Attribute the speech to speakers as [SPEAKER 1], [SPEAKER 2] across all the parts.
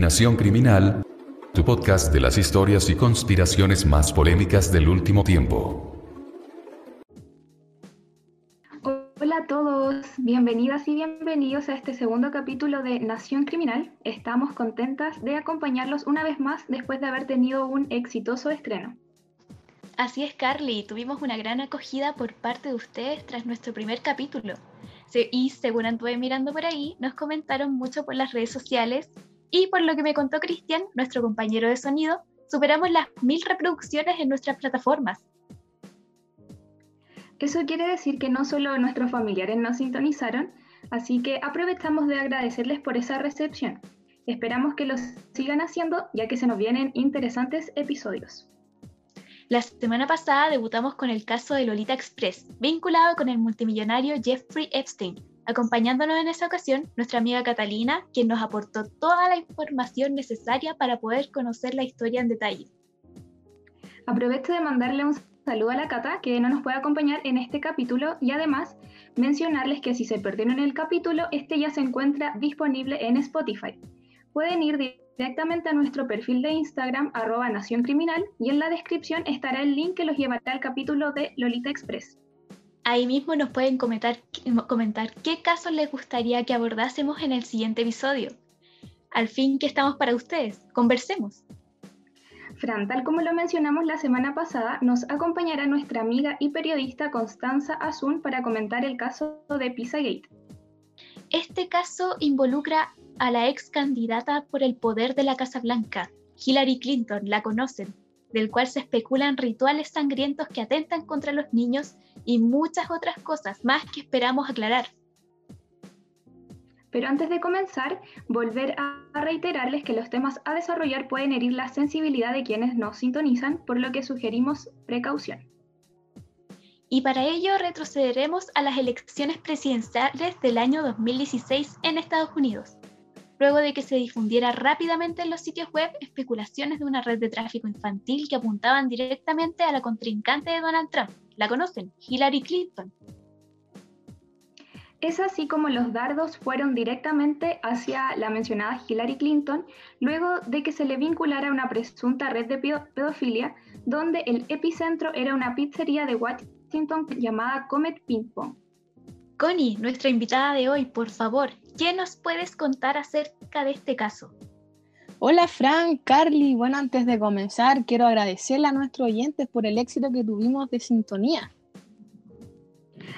[SPEAKER 1] Nación Criminal, tu podcast de las historias y conspiraciones más polémicas del último tiempo.
[SPEAKER 2] Hola a todos, bienvenidas y bienvenidos a este segundo capítulo de Nación Criminal. Estamos contentas de acompañarlos una vez más después de haber tenido un exitoso estreno.
[SPEAKER 3] Así es, Carly, tuvimos una gran acogida por parte de ustedes tras nuestro primer capítulo. Y según anduve mirando por ahí, nos comentaron mucho por las redes sociales y por lo que me contó Cristian, nuestro compañero de sonido, superamos las mil reproducciones en nuestras plataformas.
[SPEAKER 2] Eso quiere decir que no solo nuestros familiares nos sintonizaron, así que aprovechamos de agradecerles por esa recepción. Esperamos que lo sigan haciendo ya que se nos vienen interesantes episodios.
[SPEAKER 3] La semana pasada debutamos con el caso de Lolita Express, vinculado con el multimillonario Jeffrey Epstein, acompañándonos en esa ocasión nuestra amiga Catalina, quien nos aportó toda la información necesaria para poder conocer la historia en detalle.
[SPEAKER 2] Aprovecho de mandarle un saludo a la Cata, que no nos puede acompañar en este capítulo, y además mencionarles que si se perdieron el capítulo, este ya se encuentra disponible en Spotify. Pueden ir directamente a nuestro perfil de Instagram, arroba Nación Criminal, y en la descripción estará el link que los llevará al capítulo de Lolita Express.
[SPEAKER 3] Ahí mismo nos pueden comentar, comentar qué casos les gustaría que abordásemos en el siguiente episodio. Al fin que estamos para ustedes, conversemos.
[SPEAKER 2] Fran, tal como lo mencionamos la semana pasada, nos acompañará nuestra amiga y periodista Constanza Azun para comentar el caso de Pizzagate.
[SPEAKER 3] Este caso involucra a la ex candidata por el poder de la Casa Blanca, Hillary Clinton, la conocen, del cual se especulan rituales sangrientos que atentan contra los niños y muchas otras cosas más que esperamos aclarar.
[SPEAKER 2] Pero antes de comenzar, volver a reiterarles que los temas a desarrollar pueden herir la sensibilidad de quienes nos sintonizan, por lo que sugerimos precaución.
[SPEAKER 3] Y para ello retrocederemos a las elecciones presidenciales del año 2016 en Estados Unidos luego de que se difundiera rápidamente en los sitios web especulaciones de una red de tráfico infantil que apuntaban directamente a la contrincante de Donald Trump. ¿La conocen? Hillary Clinton.
[SPEAKER 2] Es así como los dardos fueron directamente hacia la mencionada Hillary Clinton, luego de que se le vinculara a una presunta red de pedofilia, donde el epicentro era una pizzería de Washington llamada Comet Ping Pong.
[SPEAKER 3] Connie, nuestra invitada de hoy, por favor, ¿qué nos puedes contar acerca de este caso?
[SPEAKER 4] Hola Fran, Carly. Bueno, antes de comenzar, quiero agradecerle a nuestros oyentes por el éxito que tuvimos de sintonía.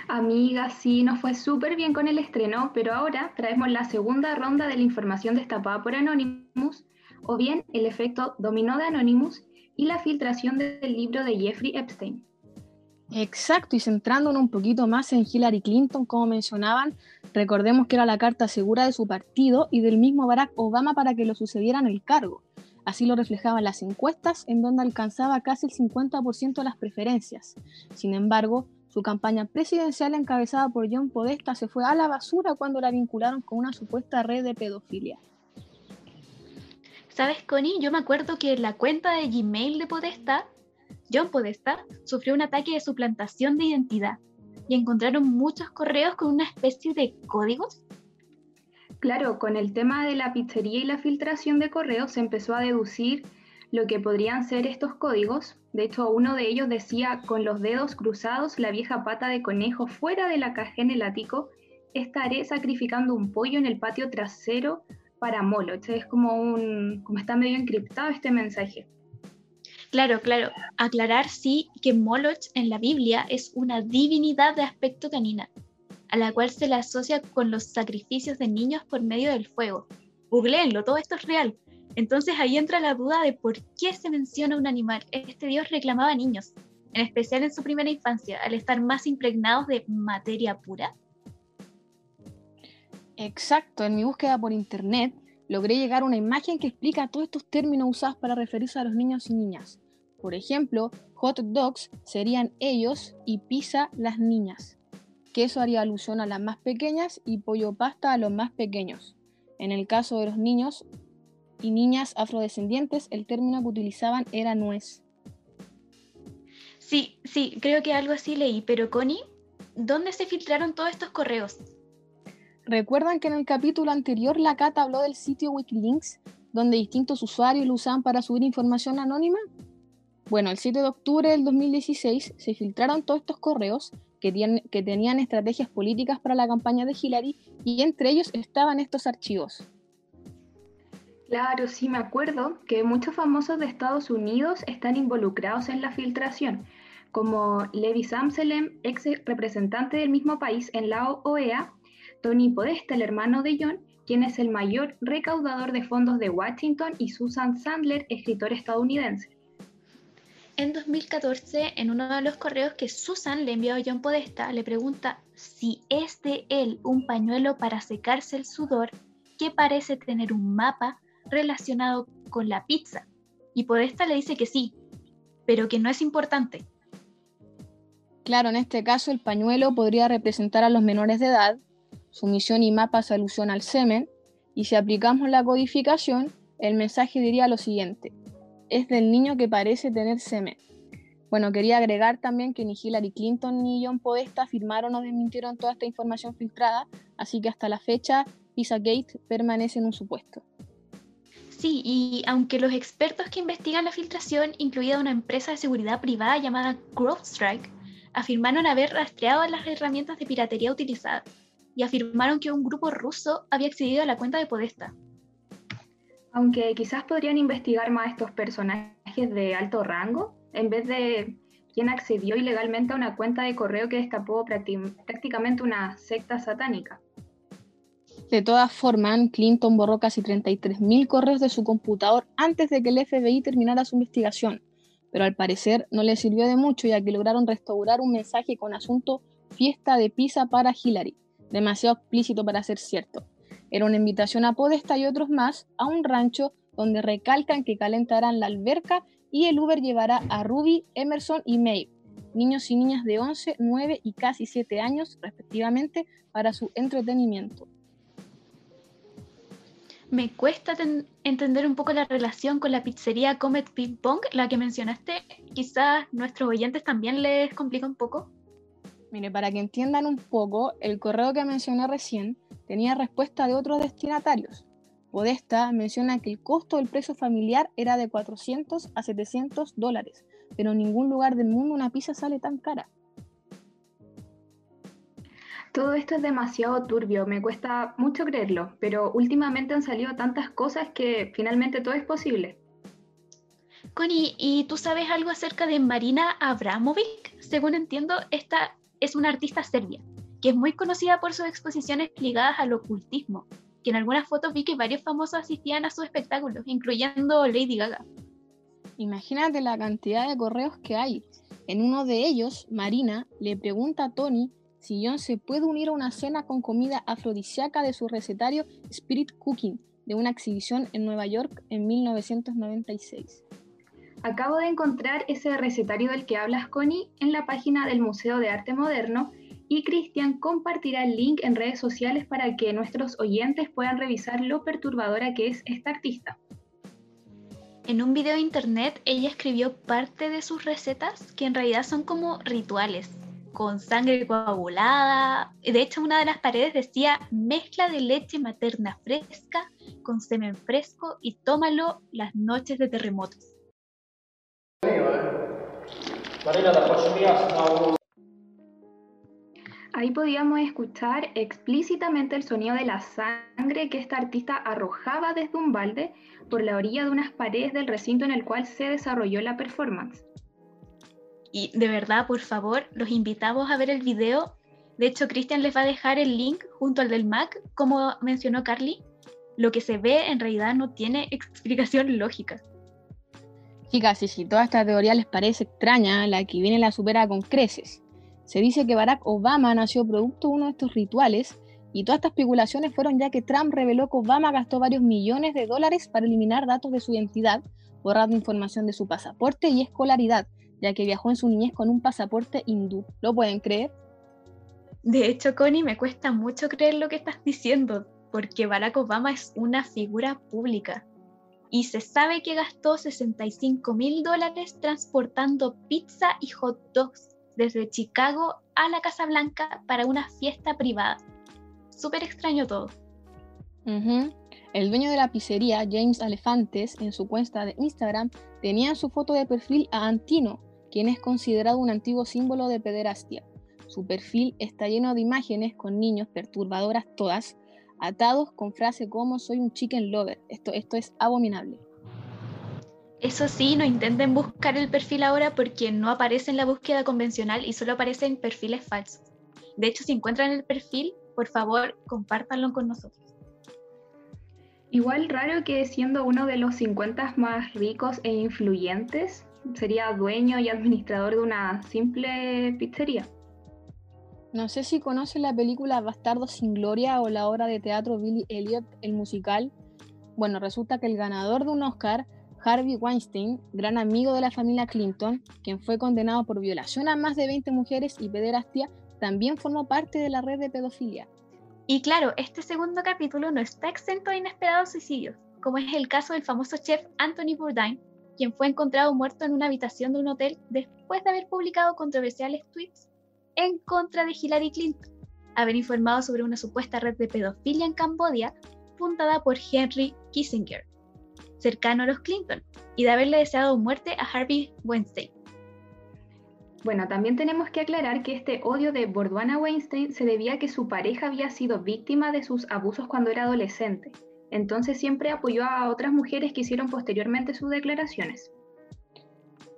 [SPEAKER 2] Amiga, sí, nos fue súper bien con el estreno, pero ahora traemos la segunda ronda de la información destapada por Anonymous, o bien el efecto dominó de Anonymous y la filtración del libro de Jeffrey Epstein.
[SPEAKER 4] Exacto, y centrándonos un poquito más en Hillary Clinton, como mencionaban, recordemos que era la carta segura de su partido y del mismo Barack Obama para que lo sucediera en el cargo. Así lo reflejaban las encuestas, en donde alcanzaba casi el 50% de las preferencias. Sin embargo, su campaña presidencial encabezada por John Podesta se fue a la basura cuando la vincularon con una supuesta red de pedofilia.
[SPEAKER 3] ¿Sabes, Connie? Yo me acuerdo que la cuenta de Gmail de Podesta John Podesta sufrió un ataque de suplantación de identidad y encontraron muchos correos con una especie de códigos.
[SPEAKER 2] Claro, con el tema de la pizzería y la filtración de correos se empezó a deducir lo que podrían ser estos códigos. De hecho, uno de ellos decía, con los dedos cruzados, la vieja pata de conejo fuera de la caja en el ático, estaré sacrificando un pollo en el patio trasero para Molo. es como un, como está medio encriptado este mensaje.
[SPEAKER 3] Claro, claro. Aclarar sí que Moloch en la Biblia es una divinidad de aspecto canina, a la cual se le asocia con los sacrificios de niños por medio del fuego. Googleenlo, todo esto es real. Entonces ahí entra la duda de por qué se menciona un animal. Este dios reclamaba niños, en especial en su primera infancia, al estar más impregnados de materia pura.
[SPEAKER 4] Exacto, en mi búsqueda por internet logré llegar a una imagen que explica todos estos términos usados para referirse a los niños y niñas. Por ejemplo, hot dogs serían ellos y pizza las niñas. Queso haría alusión a las más pequeñas y pollo pasta a los más pequeños. En el caso de los niños y niñas afrodescendientes, el término que utilizaban era nuez.
[SPEAKER 3] Sí, sí, creo que algo así leí, pero Connie, ¿dónde se filtraron todos estos correos?
[SPEAKER 4] ¿Recuerdan que en el capítulo anterior la Cata habló del sitio Wikilinks? donde distintos usuarios lo usaban para subir información anónima? Bueno, el 7 de octubre del 2016 se filtraron todos estos correos que, tenían estrategias políticas para la campaña de Hillary y entre ellos estaban estos archivos.
[SPEAKER 2] Claro, sí me acuerdo que muchos famosos de Estados Unidos están involucrados en la filtración, como Levi Samselem, ex representante del mismo país en la OEA, Tony Podesta, el hermano de John, quien es el mayor recaudador de fondos de Washington, y Susan Sandler, escritor estadounidense.
[SPEAKER 3] En 2014, en uno de los correos que Susan le envió a John Podesta, le pregunta si es de él un pañuelo para secarse el sudor que parece tener un mapa relacionado con la pizza. Y Podesta le dice que sí, pero que no es importante.
[SPEAKER 4] Claro, en este caso el pañuelo podría representar a los menores de edad, su misión y mapa se alusión al semen, y si aplicamos la codificación, el mensaje diría lo siguiente, es del niño que parece tener semen. Bueno, quería agregar también que ni Hillary Clinton ni John Podesta afirmaron o desmintieron toda esta información filtrada, así que hasta la fecha Pizzagate permanece en un supuesto.
[SPEAKER 3] Sí, y aunque los expertos que investigan la filtración, incluida una empresa de seguridad privada llamada CrowdStrike, afirmaron haber rastreado las herramientas de piratería utilizadas y afirmaron que un grupo ruso había accedido a la cuenta de Podesta.
[SPEAKER 2] Aunque quizás podrían investigar más estos personajes de alto rango, en vez de quien accedió ilegalmente a una cuenta de correo que destapó prácticamente una secta satánica.
[SPEAKER 4] De todas formas, Clinton borró casi 33.000 correos de su computador antes de que el FBI terminara su investigación, pero al parecer no le sirvió de mucho ya que lograron restaurar un mensaje con asunto fiesta de pizza para Hillary, demasiado explícito para ser cierto. Era una invitación a Podesta y otros más a un rancho donde recalcan que calentarán la alberca y el Uber llevará a Ruby, Emerson y Maeve, niños y niñas de 11, 9 y casi 7 años respectivamente, para su entretenimiento
[SPEAKER 3] me cuesta entender un poco la relación con la pizzería Comet Ping Pong, la que mencionaste. Quizás nuestros oyentes también les complica un poco.
[SPEAKER 4] Mire, para que entiendan un poco, el correo que mencioné recién tenía respuesta de otros destinatarios. Podesta menciona que el costo del precio familiar era de 400 a 700 dólares, pero en ningún lugar del mundo una pizza sale tan cara.
[SPEAKER 2] Todo esto es demasiado turbio, me cuesta mucho creerlo, pero últimamente han salido tantas cosas que finalmente todo es posible.
[SPEAKER 3] Connie, ¿y tú sabes algo acerca de Marina Abramovic? Según entiendo, esta es una artista serbia, que es muy conocida por sus exposiciones ligadas al ocultismo, que en algunas fotos vi que varios famosos asistían a sus espectáculos, incluyendo Lady Gaga.
[SPEAKER 4] Imagínate la cantidad de correos que hay. En uno de ellos, Marina le pregunta a Tony si John se puede unir a una cena con comida afrodisíaca de su recetario Spirit Cooking de una exhibición en Nueva York en 1996.
[SPEAKER 2] Acabo de encontrar ese recetario del que hablas, Connie, en la página del Museo de Arte Moderno y Cristian compartirá el link en redes sociales para que nuestros oyentes puedan revisar lo perturbadora que es esta artista.
[SPEAKER 3] En un video de internet ella escribió parte de sus recetas que en realidad son como rituales con sangre coagulada. De hecho, una de las paredes decía mezcla de leche materna fresca con semen fresco y tómalo las noches de terremotos.
[SPEAKER 2] Ahí podíamos escuchar explícitamente el sonido de la sangre que esta artista arrojaba desde un balde por la orilla de unas paredes del recinto en el cual se desarrolló la performance.
[SPEAKER 3] Y de verdad, por favor, los invitamos a ver el video. De hecho, Cristian les va a dejar el link junto al del Mac, como mencionó Carly. Lo que se ve en realidad no tiene explicación lógica.
[SPEAKER 4] Chicas, y si toda esta teoría les parece extraña, la que viene la supera con creces. Se dice que Barack Obama nació producto de uno de estos rituales y todas estas especulaciones fueron ya que Trump reveló que Obama gastó varios millones de dólares para eliminar datos de su identidad, borrando información de su pasaporte y escolaridad, ya que viajó en su niñez con un pasaporte hindú. ¿Lo pueden creer?
[SPEAKER 3] De hecho, Connie, me cuesta mucho creer lo que estás diciendo, porque Barack Obama es una figura pública. Y se sabe que gastó 65 mil dólares transportando pizza y hot dogs desde Chicago a la Casa Blanca para una fiesta privada. Súper extraño todo.
[SPEAKER 4] El dueño de la pizzería, James Alefantes, en su cuenta de Instagram, tenía en su foto de perfil a Antino, quien es considerado un antiguo símbolo de pederastia. Su perfil está lleno de imágenes con niños, perturbadoras todas, atados con frases como soy un chicken lover. Esto, esto es abominable.
[SPEAKER 3] Eso sí, no intenten buscar el perfil ahora porque no aparece en la búsqueda convencional y solo aparece en perfiles falsos. De hecho, si encuentran el perfil, por favor, compártanlo con nosotros.
[SPEAKER 2] Igual raro que siendo uno de los 50 más ricos e influyentes, sería dueño y administrador de una simple pizzería.
[SPEAKER 4] No sé si conocen la película Bastardo sin Gloria o la obra de teatro Billy Elliot, el musical. Bueno, resulta que el ganador de un Oscar, Harvey Weinstein, gran amigo de la familia Clinton, quien fue condenado por violación a más de 20 mujeres y pederastia, también formó parte de la red de pedofilia.
[SPEAKER 3] Y claro, este segundo capítulo no está exento de inesperados suicidios, como es el caso del famoso chef Anthony Bourdain, quien fue encontrado muerto en una habitación de un hotel después de haber publicado controversiales tweets en contra de Hillary Clinton, haber informado sobre una supuesta red de pedofilia en Cambodia fundada por Henry Kissinger, cercano a los Clinton, y de haberle deseado muerte a Harvey Weinstein.
[SPEAKER 2] Bueno, también tenemos que aclarar que este odio de Borduana Weinstein se debía a que su pareja había sido víctima de sus abusos cuando era adolescente. Entonces siempre apoyó a otras mujeres que hicieron posteriormente sus declaraciones.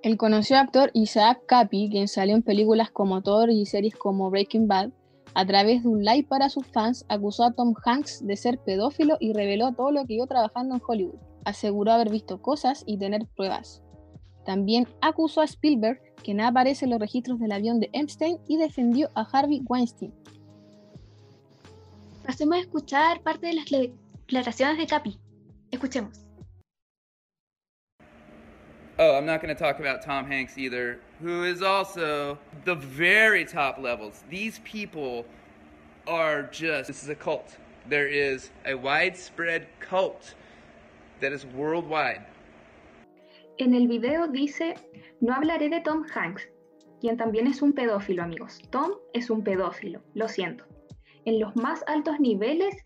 [SPEAKER 4] El conocido actor Isaac Capi, quien salió en películas como Thor y series como Breaking Bad, a través de un live para sus fans acusó a Tom Hanks de ser pedófilo y reveló todo lo que iba trabajando en Hollywood. Aseguró haber visto cosas y tener pruebas. También acusó a Spielberg, quien aparece en los registros del avión de Epstein, y defendió a Harvey Weinstein.
[SPEAKER 3] Pasemos a escuchar parte de las declaraciones de Capi. Escuchemos.
[SPEAKER 5] Oh, I'm not going to talk about Tom Hanks either, who is also the very top levels. These people are just, this is a cult. There is a widespread cult that is worldwide.
[SPEAKER 2] En el video dice, no hablaré de Tom Hanks, quien también es un pedófilo, amigos. Tom es un pedófilo, lo siento. En los más altos niveles,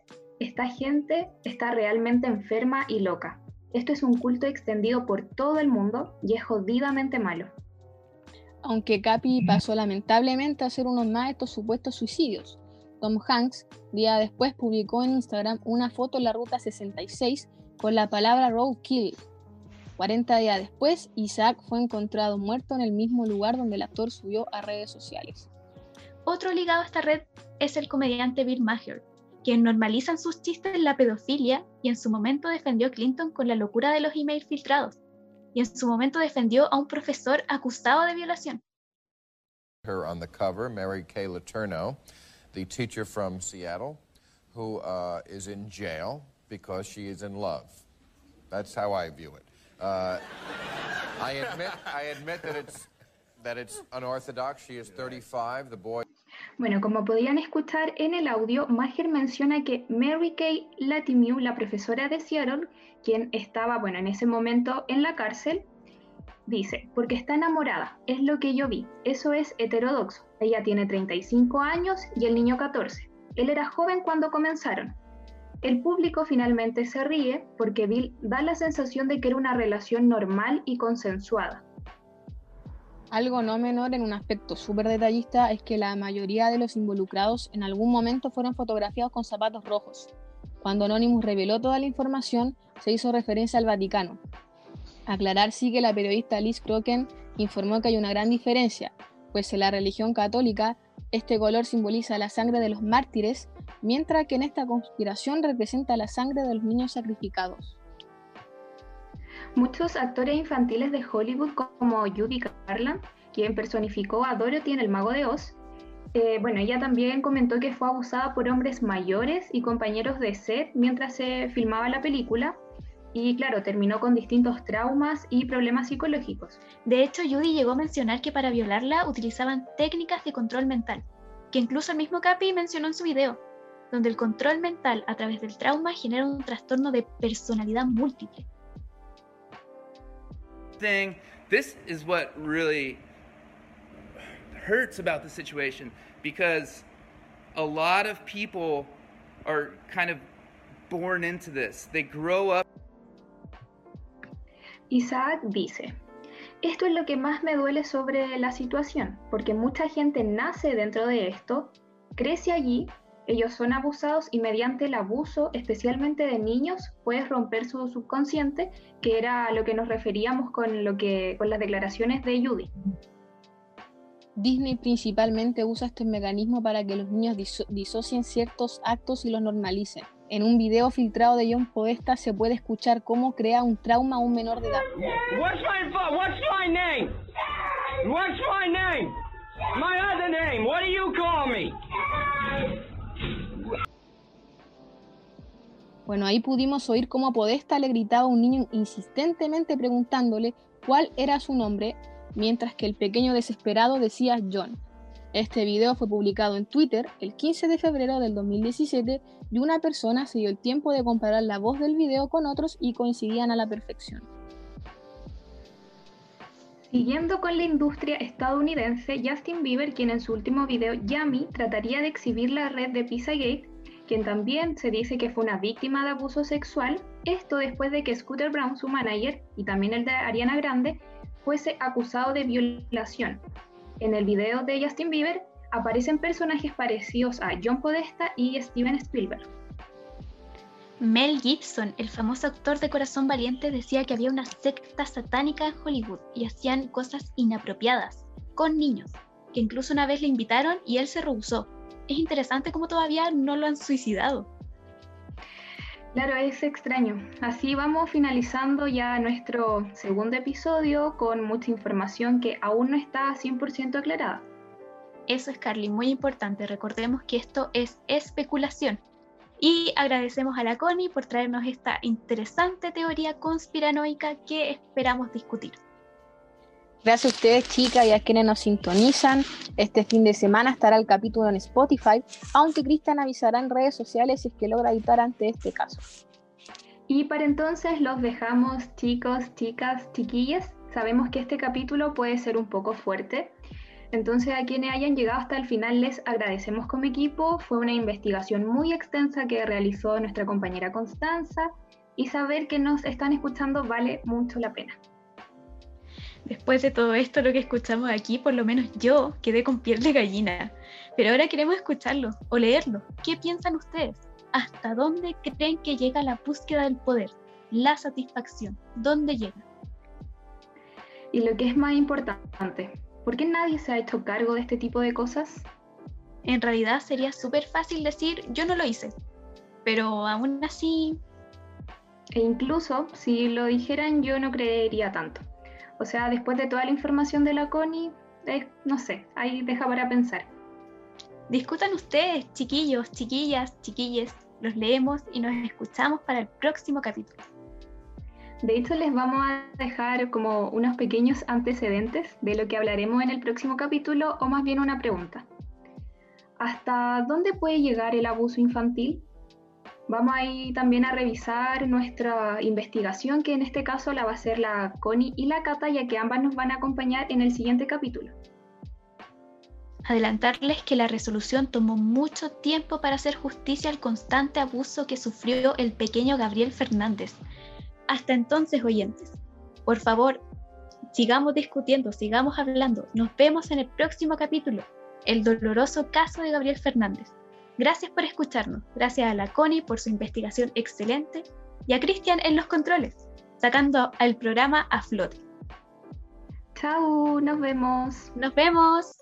[SPEAKER 2] esta gente está realmente enferma y loca. Esto es un culto extendido por todo el mundo y es jodidamente malo.
[SPEAKER 4] Aunque Capi pasó lamentablemente a ser uno más de estos supuestos suicidios, Tom Hanks, día después, publicó en Instagram una foto en la ruta 66 con la palabra roadkill 40 días después, Isaac fue encontrado muerto en el mismo lugar donde el actor subió a redes sociales.
[SPEAKER 3] Otro ligado a esta red es el comediante Bill Maher, quien normaliza en sus chistes la pedofilia y en su momento defendió a Clinton con la locura de los emails filtrados, y en su momento defendió a un profesor acusado de violación.
[SPEAKER 6] Her on the cover, Mary Kay Letourneau, the teacher from Seattle, who uh, is in jail because she is in love. That's how I view it. Uh, I admit, I admit that it's that it's unorthodox. She is 35. The boy.
[SPEAKER 2] Bueno, como podían escuchar en el audio, Maher menciona que Mary Kay Latimew, la profesora de Seattle, quien estaba, bueno, en ese momento en la cárcel, dice, porque está enamorada, es lo que yo vi, eso es heterodoxo. Ella tiene 35 años y el niño 14. Él era joven cuando comenzaron. El público finalmente se ríe porque Bill da la sensación de que era una relación normal y consensuada.
[SPEAKER 4] Algo no menor en un aspecto súper detallista es que la mayoría de los involucrados en algún momento fueron fotografiados con zapatos rojos. Cuando Anonymous reveló toda la información, se hizo referencia al Vaticano. Aclarar sí que la periodista Liz Croken informó que hay una gran diferencia, pues en la religión católica este color simboliza la sangre de los mártires, mientras que en esta conspiración representa la sangre de los niños sacrificados.
[SPEAKER 2] Muchos actores infantiles de Hollywood, como Judy Garland, quien personificó a Dorothy en El Mago de Oz, eh, bueno, ella también comentó que fue abusada por hombres mayores y compañeros de set mientras se filmaba la película, y claro, terminó con distintos traumas y problemas psicológicos.
[SPEAKER 3] De hecho, Judy llegó a mencionar que para violarla utilizaban técnicas de control mental, que incluso el mismo Capi mencionó en su video, donde el control mental a través del trauma genera un trastorno de personalidad múltiple.
[SPEAKER 5] Thing, this is what really hurts about the situation because a lot of people are kind of born into this. They grow up.
[SPEAKER 2] Isaac dice, esto es lo que más me duele sobre la situación, porque mucha gente nace dentro de esto, crece allí, ellos son abusados y mediante el abuso, especialmente de niños, puedes romper su subconsciente, que era a lo que nos referíamos con, lo que, con las declaraciones de Judy.
[SPEAKER 4] Disney principalmente usa este mecanismo para que los niños disocien ciertos actos y los normalicen. En un video filtrado de John Podesta se puede escuchar cómo crea un trauma a un menor de edad. What's my, what's my name? What's my name? My other name. What do you call me? Bueno, ahí pudimos oír cómo Podesta le gritaba a un niño insistentemente preguntándole cuál era su nombre mientras que el pequeño desesperado decía John. Este video fue publicado en Twitter el 15 de febrero del 2017 y una persona se dio el tiempo de comparar la voz del video con otros y coincidían a la perfección.
[SPEAKER 2] Siguiendo con la industria estadounidense, Justin Bieber, quien en su último video Yummy trataría de exhibir la red de Pizzagate, quien también se dice que fue una víctima de abuso sexual, esto después de que Scooter Brown, su manager, y también el de Ariana Grande, fuese acusado de violación. En el video de Justin Bieber aparecen personajes parecidos a John Podesta y Steven Spielberg.
[SPEAKER 3] Mel Gibson, el famoso actor de Corazón Valiente, decía que había una secta satánica en Hollywood y hacían cosas inapropiadas con niños, que incluso una vez le invitaron y él se rehusó. Es interesante cómo todavía no lo han suicidado.
[SPEAKER 2] Claro, es extraño. Así vamos finalizando ya nuestro segundo episodio con mucha información que aún no está 100% aclarada.
[SPEAKER 3] Eso es, Carly, muy importante. Recordemos que esto es especulación. Y agradecemos a la Connie por traernos esta interesante teoría conspiranoica que esperamos discutir.
[SPEAKER 4] Gracias a ustedes, chicas, y a quienes nos sintonizan. Este fin de semana estará el capítulo en Spotify, aunque Cristian avisará en redes sociales si es que logra editar ante este caso.
[SPEAKER 2] Y para entonces los dejamos, chicos, chicas, chiquillas. Sabemos que este capítulo puede ser un poco fuerte. Entonces a quienes hayan llegado hasta el final les agradecemos como equipo. Fue una investigación muy extensa que realizó nuestra compañera Constanza y saber que nos están escuchando vale mucho la pena.
[SPEAKER 3] Después de todo esto, lo que escuchamos aquí, por lo menos yo quedé con piel de gallina. Pero ahora queremos escucharlo o leerlo. ¿Qué piensan ustedes? ¿Hasta dónde creen que llega la búsqueda del poder? La satisfacción. ¿Dónde llega?
[SPEAKER 2] Y lo que es más importante, ¿por qué nadie se ha hecho cargo de este tipo de cosas?
[SPEAKER 3] En realidad sería súper fácil decir yo no lo hice, pero aún así...
[SPEAKER 2] E incluso si lo dijeran yo no creería tanto. O sea, después de toda la información de la CONI, no sé, ahí deja para pensar.
[SPEAKER 3] Discutan ustedes, chiquillos, chiquillas, chiquilles. Los leemos y nos escuchamos para el próximo capítulo.
[SPEAKER 2] De hecho, les vamos a dejar como unos pequeños antecedentes de lo que hablaremos en el próximo capítulo, o más bien una pregunta. ¿Hasta dónde puede llegar el abuso infantil? Vamos ahí también a revisar nuestra investigación, que en este caso la va a hacer la Connie y la Cata, ya que ambas nos van a acompañar en el siguiente capítulo.
[SPEAKER 3] Adelantarles que la resolución tomó mucho tiempo para hacer justicia al constante abuso que sufrió el pequeño Gabriel Fernández. Hasta entonces, oyentes, por favor, sigamos discutiendo, sigamos hablando. Nos vemos en el próximo capítulo, el doloroso caso de Gabriel Fernández. Gracias por escucharnos. Gracias a la Connie por su investigación excelente y a Cristian en los controles, sacando al programa a flote.
[SPEAKER 2] Chao, nos vemos.
[SPEAKER 3] Nos vemos.